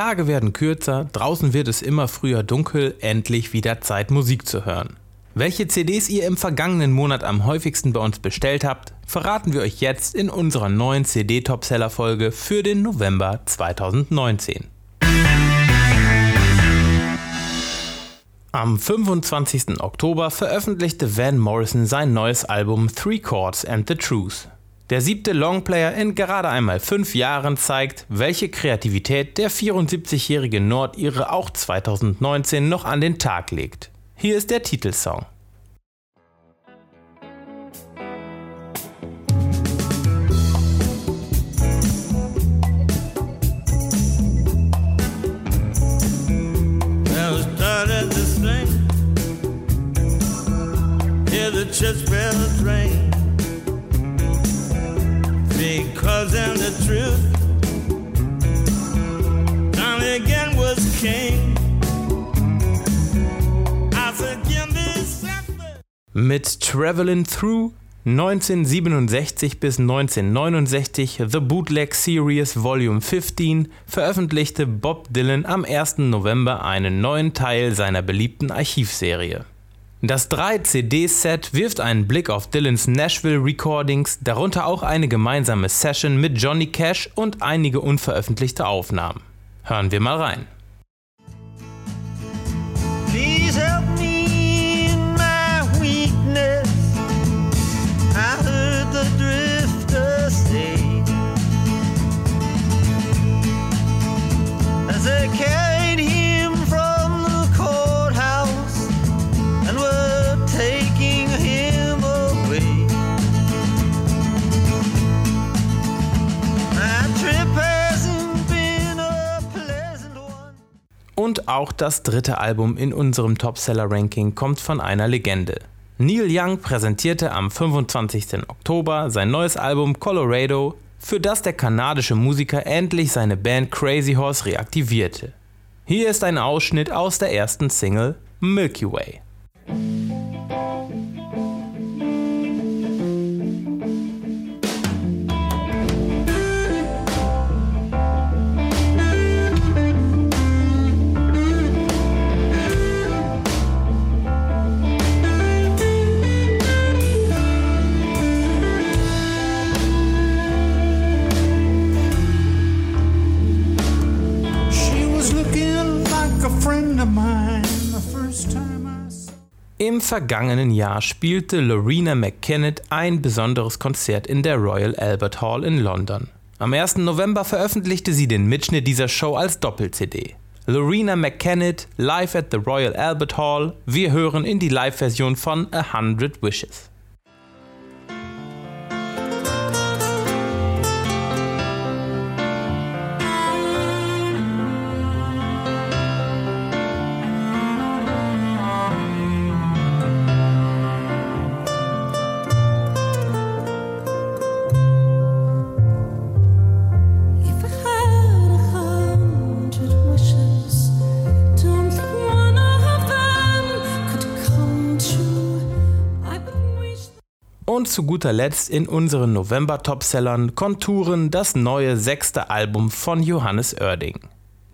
Tage werden kürzer, draußen wird es immer früher dunkel, endlich wieder Zeit Musik zu hören. Welche CDs ihr im vergangenen Monat am häufigsten bei uns bestellt habt, verraten wir euch jetzt in unserer neuen CD-Topseller-Folge für den November 2019. Am 25. Oktober veröffentlichte Van Morrison sein neues Album Three Chords and the Truth. Der siebte Longplayer in gerade einmal fünf Jahren zeigt, welche Kreativität der 74-jährige Nordire auch 2019 noch an den Tag legt. Hier ist der Titelsong. the church bells ring truth again was king Mit Travelin' Through 1967 bis 1969 The Bootleg Series Volume 15 veröffentlichte Bob Dylan am 1. November einen neuen Teil seiner beliebten Archivserie. Das 3-CD-Set wirft einen Blick auf Dylans Nashville Recordings, darunter auch eine gemeinsame Session mit Johnny Cash und einige unveröffentlichte Aufnahmen. Hören wir mal rein. Und auch das dritte Album in unserem Topseller-Ranking kommt von einer Legende. Neil Young präsentierte am 25. Oktober sein neues Album Colorado, für das der kanadische Musiker endlich seine Band Crazy Horse reaktivierte. Hier ist ein Ausschnitt aus der ersten Single Milky Way. Im vergangenen Jahr spielte Lorena McKennitt ein besonderes Konzert in der Royal Albert Hall in London. Am 1. November veröffentlichte sie den Mitschnitt dieser Show als Doppel-CD. Lorena McKennitt live at the Royal Albert Hall. Wir hören in die Live-Version von A Hundred Wishes. Und zu guter Letzt in unseren November-Topsellern Konturen das neue sechste Album von Johannes Oerding.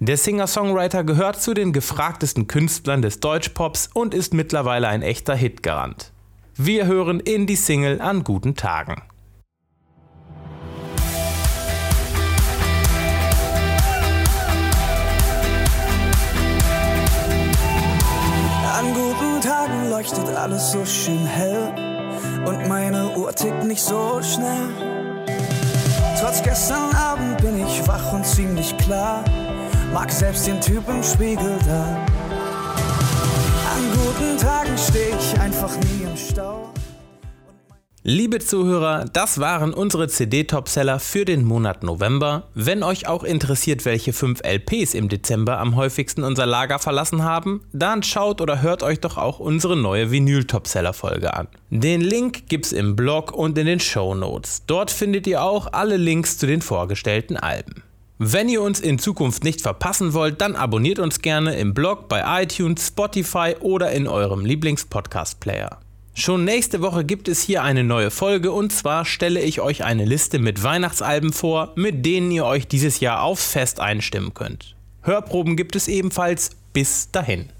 Der Singer-Songwriter gehört zu den gefragtesten Künstlern des Deutschpops und ist mittlerweile ein echter Hitgarant. Wir hören in die Single an guten Tagen. An guten Tagen leuchtet alles so schön hell und meine Uhr tickt nicht so schnell. Trotz gestern Abend bin ich wach und ziemlich klar, mag selbst den Typ im Spiegel da. An guten Tagen steh ich einfach nie im Stau. Liebe Zuhörer, das waren unsere CD-Topseller für den Monat November. Wenn euch auch interessiert, welche 5 LPs im Dezember am häufigsten unser Lager verlassen haben, dann schaut oder hört euch doch auch unsere neue Vinyl-Topseller-Folge an. Den Link gibt's im Blog und in den Show Notes. Dort findet ihr auch alle Links zu den vorgestellten Alben. Wenn ihr uns in Zukunft nicht verpassen wollt, dann abonniert uns gerne im Blog, bei iTunes, Spotify oder in eurem Lieblings-Podcast-Player. Schon nächste Woche gibt es hier eine neue Folge und zwar stelle ich euch eine Liste mit Weihnachtsalben vor, mit denen ihr euch dieses Jahr aufs Fest einstimmen könnt. Hörproben gibt es ebenfalls. Bis dahin.